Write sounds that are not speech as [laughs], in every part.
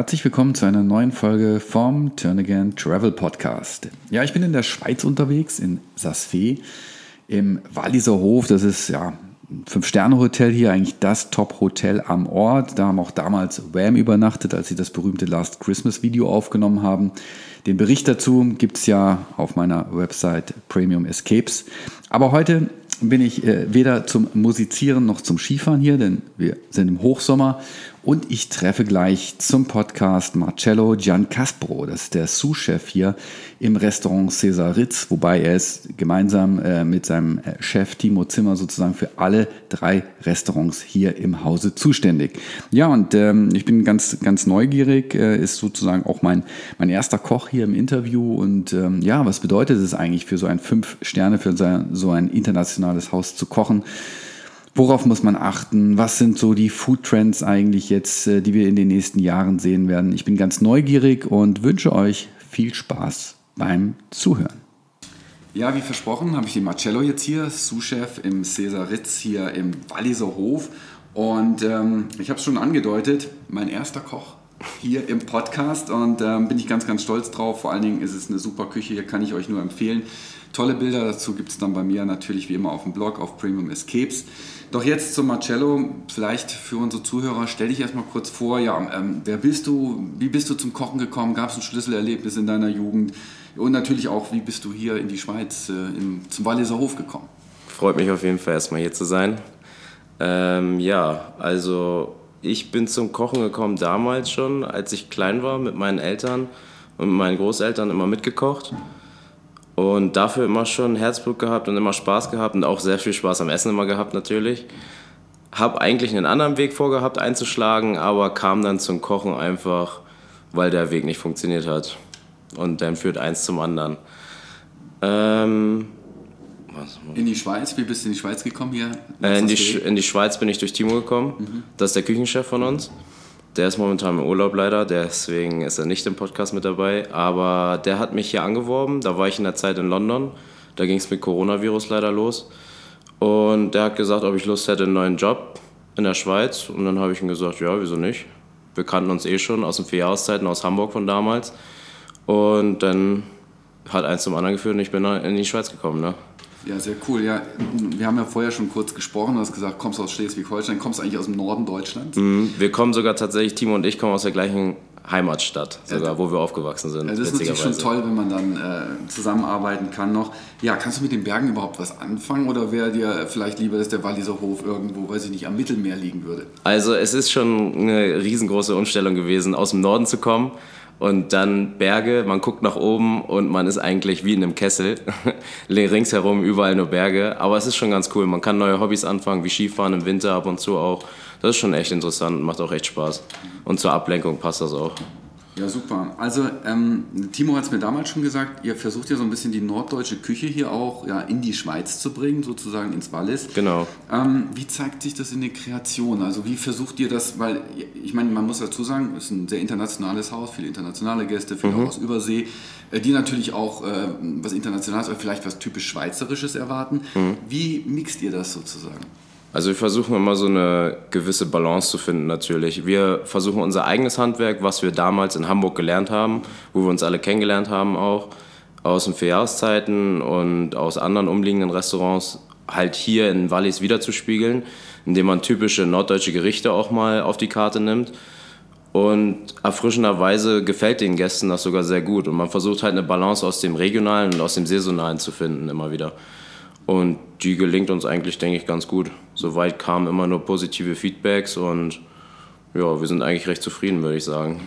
Herzlich willkommen zu einer neuen Folge vom Turn Again Travel Podcast. Ja, ich bin in der Schweiz unterwegs, in Sasfee, im Walliser Hof. Das ist ja ein Fünf-Sterne-Hotel hier, eigentlich das Top-Hotel am Ort. Da haben auch damals Wham übernachtet, als sie das berühmte Last Christmas-Video aufgenommen haben. Den Bericht dazu gibt es ja auf meiner Website Premium Escapes. Aber heute bin ich äh, weder zum Musizieren noch zum Skifahren hier, denn wir sind im Hochsommer. Und ich treffe gleich zum Podcast Marcello Giancaspro, das ist der Sous-Chef hier im Restaurant Cesar Ritz, wobei er ist gemeinsam äh, mit seinem äh, Chef Timo Zimmer sozusagen für alle drei Restaurants hier im Hause zuständig. Ja, und ähm, ich bin ganz, ganz neugierig, äh, ist sozusagen auch mein, mein erster Koch hier im Interview. Und ähm, ja, was bedeutet es eigentlich für so ein Fünf Sterne, für so ein internationales Haus zu kochen? Worauf muss man achten? Was sind so die Food Trends eigentlich jetzt, äh, die wir in den nächsten Jahren sehen werden? Ich bin ganz neugierig und wünsche euch viel Spaß beim Zuhören. Ja, wie versprochen, habe ich den Marcello jetzt hier, Sous-Chef im Cesar Ritz hier im Walliser Hof. Und ähm, ich habe es schon angedeutet, mein erster Koch hier im Podcast und ähm, bin ich ganz, ganz stolz drauf. Vor allen Dingen ist es eine super Küche, hier kann ich euch nur empfehlen. Tolle Bilder dazu gibt es dann bei mir natürlich wie immer auf dem Blog auf Premium Escapes. Doch jetzt zum Marcello, vielleicht für unsere Zuhörer, stell dich erstmal kurz vor, ja, ähm, wer bist du, wie bist du zum Kochen gekommen, gab es ein Schlüsselerlebnis in deiner Jugend und natürlich auch, wie bist du hier in die Schweiz, äh, in, zum Walliser Hof gekommen? Freut mich auf jeden Fall erstmal hier zu sein. Ähm, ja, also ich bin zum Kochen gekommen damals schon, als ich klein war mit meinen Eltern und meinen Großeltern immer mitgekocht. Und dafür immer schon Herzblut gehabt und immer Spaß gehabt und auch sehr viel Spaß am Essen immer gehabt natürlich. Hab eigentlich einen anderen Weg vorgehabt einzuschlagen, aber kam dann zum Kochen einfach, weil der Weg nicht funktioniert hat. Und dann führt eins zum anderen. Ähm, in die Schweiz? Wie bist du in die Schweiz gekommen hier? Äh, in, die, in die Schweiz bin ich durch Timo gekommen. Mhm. Das ist der Küchenchef von uns. Der ist momentan im Urlaub leider, deswegen ist er nicht im Podcast mit dabei. Aber der hat mich hier angeworben. Da war ich in der Zeit in London. Da ging es mit Coronavirus leider los. Und der hat gesagt, ob ich Lust hätte, einen neuen Job in der Schweiz. Und dann habe ich ihm gesagt, ja, wieso nicht? Wir kannten uns eh schon aus den vier Jahreszeiten aus Hamburg von damals. Und dann hat eins zum anderen geführt und ich bin in die Schweiz gekommen. Ne? Ja, sehr cool. Ja, wir haben ja vorher schon kurz gesprochen. Du hast gesagt, kommst aus Schleswig-Holstein, kommst eigentlich aus dem Norden Deutschlands. Mhm. Wir kommen sogar tatsächlich, Timo und ich kommen aus der gleichen Heimatstadt, sogar, ja, wo wir aufgewachsen sind. Ja, das ist natürlich schon toll, wenn man dann äh, zusammenarbeiten kann noch. Ja, kannst du mit den Bergen überhaupt was anfangen oder wäre dir vielleicht lieber, dass der Walliser Hof irgendwo, weiß ich nicht, am Mittelmeer liegen würde? Also es ist schon eine riesengroße Umstellung gewesen, aus dem Norden zu kommen und dann Berge, man guckt nach oben und man ist eigentlich wie in einem Kessel. [laughs] Ringsherum überall nur Berge. Aber es ist schon ganz cool. Man kann neue Hobbys anfangen, wie Skifahren im Winter ab und zu auch. Das ist schon echt interessant und macht auch echt Spaß. Und zur Ablenkung passt das auch. Ja, super. Also ähm, Timo hat es mir damals schon gesagt, ihr versucht ja so ein bisschen die norddeutsche Küche hier auch ja, in die Schweiz zu bringen, sozusagen ins Wallis. Genau. Ähm, wie zeigt sich das in der Kreation? Also wie versucht ihr das, weil ich meine, man muss dazu sagen, es ist ein sehr internationales Haus, viele internationale Gäste, viele mhm. auch aus Übersee, äh, die natürlich auch äh, was Internationales oder vielleicht was typisch Schweizerisches erwarten. Mhm. Wie mixt ihr das sozusagen? Also wir versuchen immer so eine gewisse Balance zu finden natürlich. Wir versuchen unser eigenes Handwerk, was wir damals in Hamburg gelernt haben, wo wir uns alle kennengelernt haben auch, aus den Vierjahreszeiten und aus anderen umliegenden Restaurants, halt hier in Wallis wiederzuspiegeln, indem man typische norddeutsche Gerichte auch mal auf die Karte nimmt. Und erfrischenderweise gefällt den Gästen das sogar sehr gut. Und man versucht halt eine Balance aus dem Regionalen und aus dem Saisonalen zu finden immer wieder. Und die gelingt uns eigentlich, denke ich, ganz gut. Soweit kamen immer nur positive Feedbacks und ja, wir sind eigentlich recht zufrieden, würde ich sagen.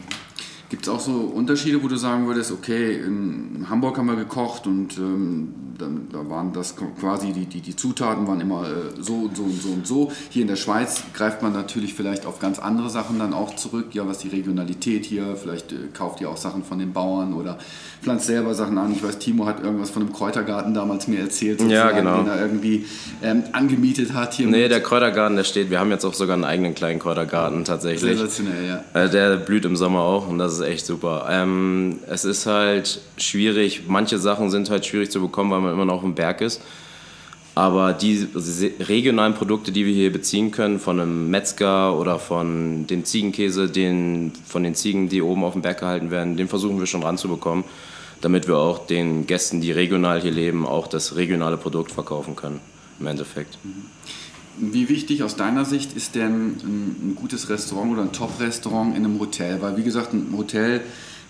Gibt es auch so Unterschiede, wo du sagen würdest, okay, in Hamburg haben wir gekocht und ähm, dann, da waren das quasi die, die, die Zutaten waren immer äh, so und so und so und so. Hier in der Schweiz greift man natürlich vielleicht auf ganz andere Sachen dann auch zurück, ja, was die Regionalität hier, vielleicht äh, kauft ihr auch Sachen von den Bauern oder pflanzt selber Sachen an. Ich weiß, Timo hat irgendwas von einem Kräutergarten damals mir erzählt, ja, genau. den er irgendwie ähm, angemietet hat. Hier nee, der Kräutergarten, der steht, wir haben jetzt auch sogar einen eigenen kleinen Kräutergarten tatsächlich. Sensationell, ja. Äh, der blüht im Sommer auch und das ist echt super. Ähm, es ist halt schwierig, manche Sachen sind halt schwierig zu bekommen, weil man immer noch im Berg ist. Aber die regionalen Produkte, die wir hier beziehen können, von einem Metzger oder von dem Ziegenkäse, den, von den Ziegen, die oben auf dem Berg gehalten werden, den versuchen wir schon ranzubekommen, damit wir auch den Gästen, die regional hier leben, auch das regionale Produkt verkaufen können, im Endeffekt. Wie wichtig aus deiner Sicht ist denn ein, gutes Restaurant oder ein Top-Restaurant in einem Hotel? Weil, wie gesagt, ein Hotel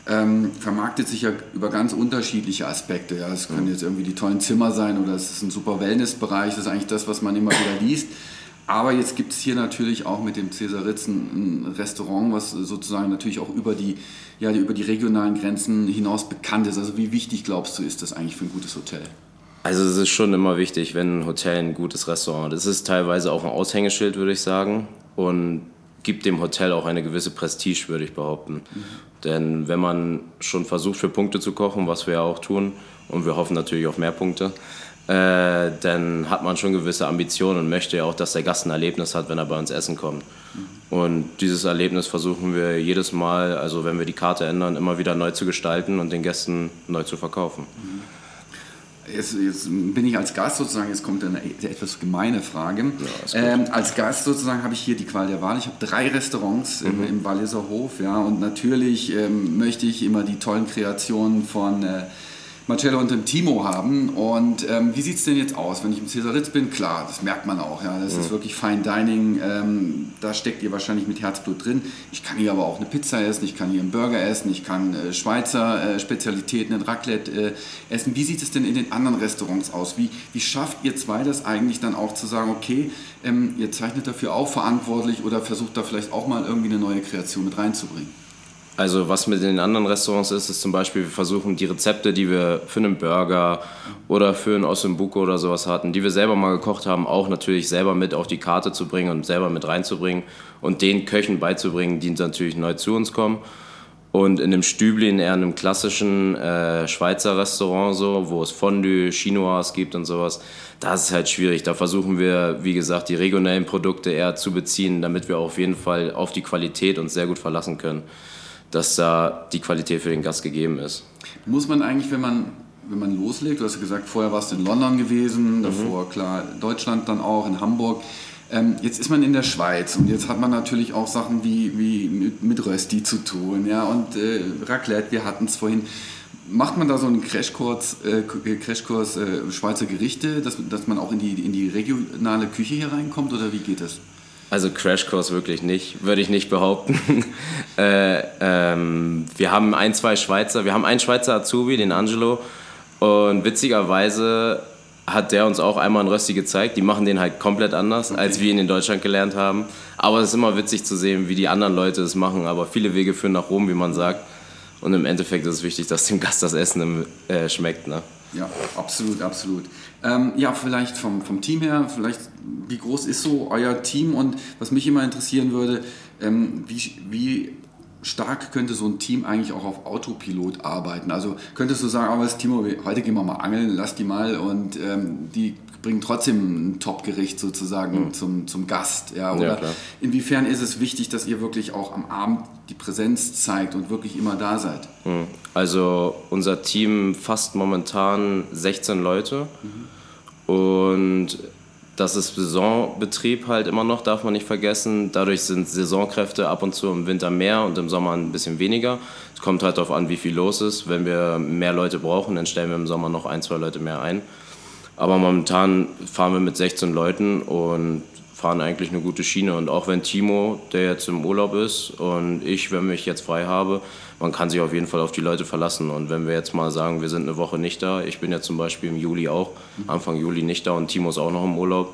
ähm, vermarktet sich ja über ganz unterschiedliche Aspekte. Ja. Es können jetzt irgendwie die tollen Zimmer sein oder es ist ein super Wellnessbereich. Das ist eigentlich das, was man immer wieder liest. Aber jetzt gibt es hier natürlich auch mit dem Cäsar Ritz ein, ein, Restaurant, was sozusagen natürlich auch über die, ja, über die regionalen Grenzen hinaus bekannt ist. Also wie wichtig glaubst du, ist das eigentlich für ein gutes Hotel? Also es ist schon immer wichtig, wenn ein Hotel ein gutes Restaurant hat. Es ist teilweise auch ein Aushängeschild, würde ich sagen. Und gibt dem Hotel auch eine gewisse Prestige, würde ich behaupten. Mhm. Denn wenn man schon versucht, für Punkte zu kochen, was wir ja auch tun, und wir hoffen natürlich auf mehr Punkte, äh, dann hat man schon gewisse Ambitionen und möchte ja auch, dass der Gast ein Erlebnis hat, wenn er bei uns essen kommt. Und dieses Erlebnis versuchen wir jedes Mal, also wenn wir die Karte ändern, immer wieder neu zu gestalten und den Gästen neu zu verkaufen. Mhm. Jetzt, jetzt, bin ich als Gast sozusagen, jetzt kommt eine etwas gemeine Frage. Ja, ähm, als Gast sozusagen habe ich hier die Qual der Wahl. Ich habe drei Restaurants mhm. im, im Walliser Hof, ja, und natürlich ähm, möchte ich immer die tollen Kreationen von äh, Marcello und dem Timo haben. Und ähm, wie sieht es denn jetzt aus, wenn ich im Cäsaritz bin? Klar, das merkt man auch. Ja, das mhm. ist wirklich Fine Dining. Ähm, da steckt ihr wahrscheinlich mit Herzblut drin. Ich kann hier aber auch eine Pizza essen, ich kann hier einen Burger essen, ich kann äh, Schweizer äh, Spezialitäten, ein Raclette äh, essen. Wie sieht es denn in den anderen Restaurants aus? Wie, wie schafft ihr zwei das eigentlich dann auch zu sagen, okay, ähm, ihr zeichnet dafür auch verantwortlich oder versucht da vielleicht auch mal irgendwie eine neue Kreation mit reinzubringen? Also was mit den anderen Restaurants ist, ist zum Beispiel, wir versuchen die Rezepte, die wir für einen Burger oder für ein Ossimbuco oder sowas hatten, die wir selber mal gekocht haben, auch natürlich selber mit auf die Karte zu bringen und selber mit reinzubringen und den Köchen beizubringen, die natürlich neu zu uns kommen. Und in einem Stübli, in eher einem klassischen äh, Schweizer Restaurant, so, wo es Fondue, Chinois gibt und sowas, da ist halt schwierig. Da versuchen wir, wie gesagt, die regionellen Produkte eher zu beziehen, damit wir auf jeden Fall auf die Qualität uns sehr gut verlassen können dass da die Qualität für den Gast gegeben ist. Muss man eigentlich, wenn man, wenn man loslegt, du hast ja gesagt, vorher warst du in London gewesen, mhm. davor klar Deutschland dann auch, in Hamburg. Ähm, jetzt ist man in der Schweiz und jetzt hat man natürlich auch Sachen wie, wie mit, Rösti zu tun ja, und äh, Raclette, wir hatten es vorhin. Macht man da so einen Crashkurs, äh, Crashkurs äh, Schweizer Gerichte, dass, dass man auch in die, in die regionale Küche hier reinkommt oder wie geht das? Also Crashkurs wirklich nicht, würde ich nicht behaupten. [laughs] äh, ähm, wir haben ein, zwei Schweizer, wir haben einen Schweizer Azubi, den Angelo, und witzigerweise hat der uns auch einmal ein Rösti gezeigt. Die machen den halt komplett anders, okay. als wir ihn in Deutschland gelernt haben. Aber es ist immer witzig zu sehen, wie die anderen Leute es machen. Aber viele Wege führen nach Rom, wie man sagt. Und im Endeffekt ist es wichtig, dass dem Gast das Essen äh, schmeckt. Ne? Ja, absolut, absolut. Ähm, ja, vielleicht vom, vom Team her, vielleicht wie groß ist so euer Team und was mich immer interessieren würde, ähm, wie, wie stark könnte so ein Team eigentlich auch auf Autopilot arbeiten? Also könntest du sagen, aber das Timo, heute gehen wir mal angeln, lass die mal und ähm, die bringen trotzdem ein Top-Gericht sozusagen mhm. zum, zum Gast. Ja? Oder ja, inwiefern ist es wichtig, dass ihr wirklich auch am Abend die Präsenz zeigt und wirklich immer da seid? Mhm. Also unser Team fasst momentan 16 Leute mhm. und das ist Saisonbetrieb halt immer noch, darf man nicht vergessen. Dadurch sind Saisonkräfte ab und zu im Winter mehr und im Sommer ein bisschen weniger. Es kommt halt darauf an, wie viel los ist. Wenn wir mehr Leute brauchen, dann stellen wir im Sommer noch ein, zwei Leute mehr ein. Aber momentan fahren wir mit 16 Leuten und fahren eigentlich eine gute Schiene. Und auch wenn Timo, der jetzt im Urlaub ist, und ich, wenn ich jetzt frei habe, man kann sich auf jeden Fall auf die Leute verlassen. Und wenn wir jetzt mal sagen, wir sind eine Woche nicht da, ich bin ja zum Beispiel im Juli auch, Anfang Juli nicht da und Timo ist auch noch im Urlaub,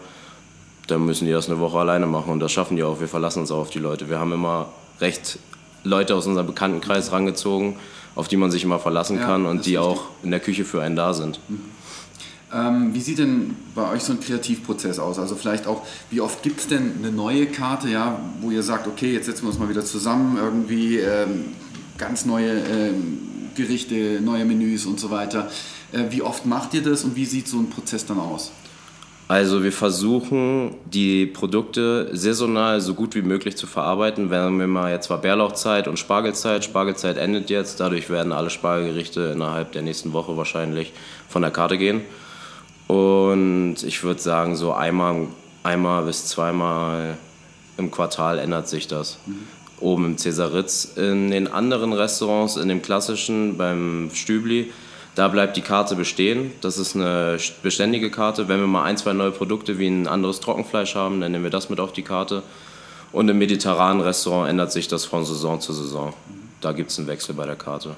dann müssen die das eine Woche alleine machen. Und das schaffen die auch. Wir verlassen uns auch auf die Leute. Wir haben immer recht Leute aus unserem Bekanntenkreis rangezogen, auf die man sich immer verlassen ja, kann und die richtig. auch in der Küche für einen da sind. Ähm, wie sieht denn bei euch so ein Kreativprozess aus? Also vielleicht auch, wie oft gibt es denn eine neue Karte, ja, wo ihr sagt, okay, jetzt setzen wir uns mal wieder zusammen, irgendwie ähm, ganz neue ähm, Gerichte, neue Menüs und so weiter. Äh, wie oft macht ihr das und wie sieht so ein Prozess dann aus? Also wir versuchen die Produkte saisonal so gut wie möglich zu verarbeiten. Wenn wir mal jetzt war Bärlauchzeit und Spargelzeit. Spargelzeit endet jetzt, dadurch werden alle Spargelgerichte innerhalb der nächsten Woche wahrscheinlich von der Karte gehen. Und ich würde sagen, so einmal, einmal bis zweimal im Quartal ändert sich das. Mhm. Oben im Cäsaritz. In den anderen Restaurants, in dem klassischen, beim Stübli, da bleibt die Karte bestehen. Das ist eine beständige Karte. Wenn wir mal ein, zwei neue Produkte wie ein anderes Trockenfleisch haben, dann nehmen wir das mit auf die Karte. Und im mediterranen Restaurant ändert sich das von Saison zu Saison. Da gibt es einen Wechsel bei der Karte.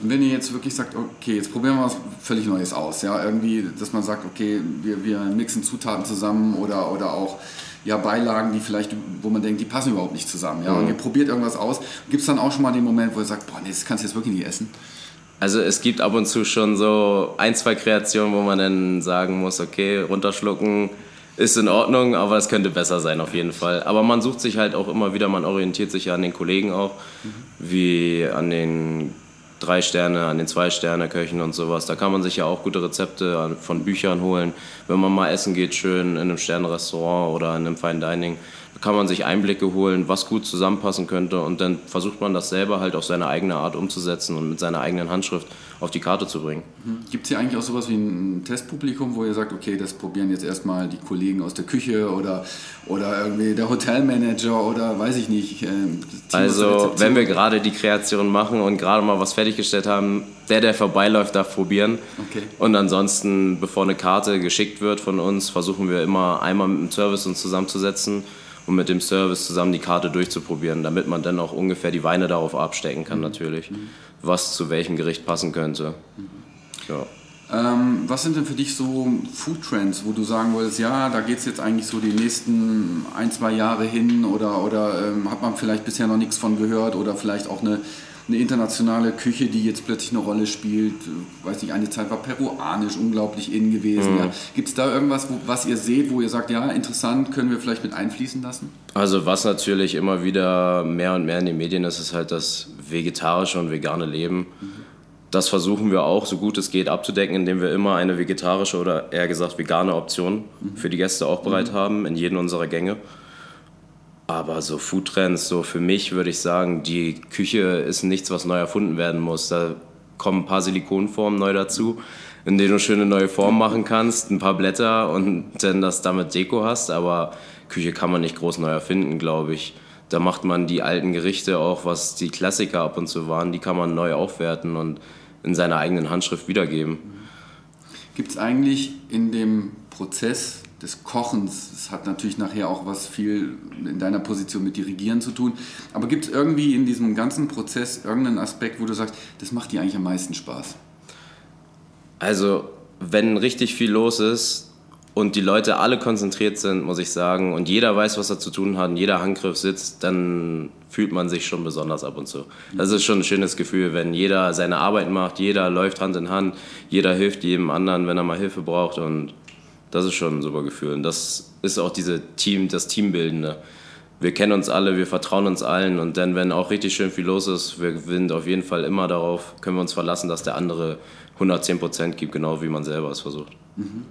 Und wenn ihr jetzt wirklich sagt, okay, jetzt probieren wir was völlig Neues aus, ja, irgendwie, dass man sagt, okay, wir, wir mixen Zutaten zusammen oder, oder auch ja, Beilagen, die vielleicht, wo man denkt, die passen überhaupt nicht zusammen, ja, mhm. und ihr probiert irgendwas aus. Gibt es dann auch schon mal den Moment, wo ihr sagt, boah, nee, das kannst du jetzt wirklich nicht essen? Also es gibt ab und zu schon so ein, zwei Kreationen, wo man dann sagen muss, okay, runterschlucken ist in Ordnung, aber es könnte besser sein auf jeden Fall. Aber man sucht sich halt auch immer wieder, man orientiert sich ja an den Kollegen auch, mhm. wie an den drei Sterne, an den zwei Sterne Köchen und sowas. Da kann man sich ja auch gute Rezepte von Büchern holen. Wenn man mal essen geht, schön in einem Sternenrestaurant oder in einem Fine Dining, kann man sich Einblicke holen, was gut zusammenpassen könnte und dann versucht man das selber halt auf seine eigene Art umzusetzen und mit seiner eigenen Handschrift auf die Karte zu bringen. Mhm. Gibt es hier eigentlich auch sowas wie ein Testpublikum, wo ihr sagt, okay, das probieren jetzt erstmal die Kollegen aus der Küche oder, oder irgendwie der Hotelmanager oder weiß ich nicht. Äh, also wenn wir gerade die Kreation machen und gerade mal was fertiggestellt haben, der, der vorbeiläuft, darf probieren. Okay. Und ansonsten, bevor eine Karte geschickt wird von uns, versuchen wir immer einmal mit dem Service uns zusammenzusetzen und mit dem Service zusammen die Karte durchzuprobieren, damit man dann auch ungefähr die Weine darauf abstecken kann, mhm. natürlich, was zu welchem Gericht passen könnte. Mhm. Ja. Ähm, was sind denn für dich so Food Trends, wo du sagen würdest, ja, da geht es jetzt eigentlich so die nächsten ein, zwei Jahre hin oder, oder ähm, hat man vielleicht bisher noch nichts von gehört oder vielleicht auch eine eine internationale Küche, die jetzt plötzlich eine Rolle spielt. Weiß nicht, eine Zeit war peruanisch unglaublich in gewesen. Mhm. Ja. Gibt es da irgendwas, wo, was ihr seht, wo ihr sagt, ja, interessant, können wir vielleicht mit einfließen lassen? Also was natürlich immer wieder mehr und mehr in den Medien ist, ist halt das vegetarische und vegane Leben. Mhm. Das versuchen wir auch, so gut es geht, abzudecken, indem wir immer eine vegetarische oder eher gesagt vegane Option mhm. für die Gäste auch bereit mhm. haben in jedem unserer Gänge. Aber so Foodtrends, so für mich würde ich sagen, die Küche ist nichts, was neu erfunden werden muss. Da kommen ein paar Silikonformen neu dazu, in denen du schöne neue Formen machen kannst, ein paar Blätter und dann das damit Deko hast. Aber Küche kann man nicht groß neu erfinden, glaube ich. Da macht man die alten Gerichte auch, was die Klassiker ab und zu waren, die kann man neu aufwerten und in seiner eigenen Handschrift wiedergeben. Gibt es eigentlich in dem Prozess des Kochens. Das hat natürlich nachher auch was viel in deiner Position mit Dirigieren zu tun. Aber gibt es irgendwie in diesem ganzen Prozess irgendeinen Aspekt, wo du sagst, das macht dir eigentlich am meisten Spaß? Also, wenn richtig viel los ist und die Leute alle konzentriert sind, muss ich sagen, und jeder weiß, was er zu tun hat und jeder Handgriff sitzt, dann fühlt man sich schon besonders ab und zu. Das ist schon ein schönes Gefühl, wenn jeder seine Arbeit macht, jeder läuft Hand in Hand, jeder hilft jedem anderen, wenn er mal Hilfe braucht und das ist schon ein super Gefühl. Und das ist auch diese Team, das Teambildende. Wir kennen uns alle, wir vertrauen uns allen und dann, wenn auch richtig schön viel los ist, wir sind auf jeden Fall immer darauf, können wir uns verlassen, dass der andere 110 Prozent gibt, genau wie man selber es versucht. Mhm.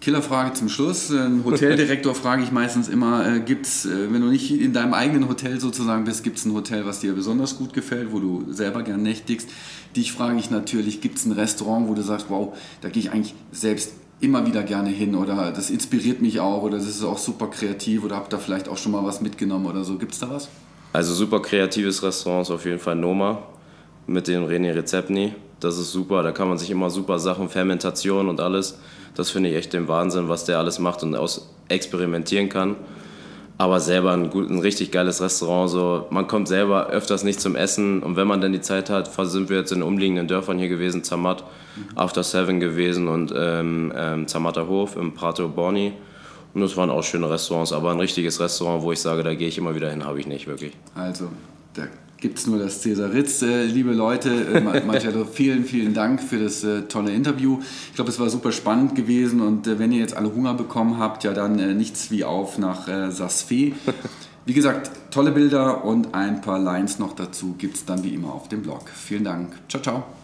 Killerfrage zum Schluss. Ein Hoteldirektor [laughs] frage ich meistens immer, äh, gibt's, äh, wenn du nicht in deinem eigenen Hotel sozusagen bist, gibt es ein Hotel, was dir besonders gut gefällt, wo du selber gern nächtigst? Dich frage ich natürlich, gibt es ein Restaurant, wo du sagst, wow, da gehe ich eigentlich selbst immer wieder gerne hin oder das inspiriert mich auch oder das ist auch super kreativ oder habt ihr vielleicht auch schon mal was mitgenommen oder so. Gibt es da was? Also super kreatives Restaurant ist auf jeden Fall Noma mit dem René Rezeptni. Das ist super, da kann man sich immer super Sachen, Fermentation und alles. Das finde ich echt den Wahnsinn, was der alles macht und aus experimentieren kann aber selber ein, gut, ein richtig geiles Restaurant. So. Man kommt selber öfters nicht zum Essen und wenn man dann die Zeit hat, sind wir jetzt in umliegenden Dörfern hier gewesen, Zermatt, mhm. After Seven gewesen und ähm, ähm, Zermatter Hof im Prato Borni. Und das waren auch schöne Restaurants, aber ein richtiges Restaurant, wo ich sage, da gehe ich immer wieder hin, habe ich nicht wirklich. Also, der gibt es nur das Cäsar Ritz. Äh, liebe Leute, äh, [laughs] Marcello, vielen, vielen Dank für das äh, tolle Interview. Ich glaube, es war super spannend gewesen und äh, wenn ihr jetzt alle Hunger bekommen habt, ja dann äh, nichts wie auf nach äh, Sasfe. [laughs] Wie gesagt, tolle Bilder und ein paar Lines noch dazu gibt es dann wie immer auf dem Blog. Vielen Dank. Ciao, ciao.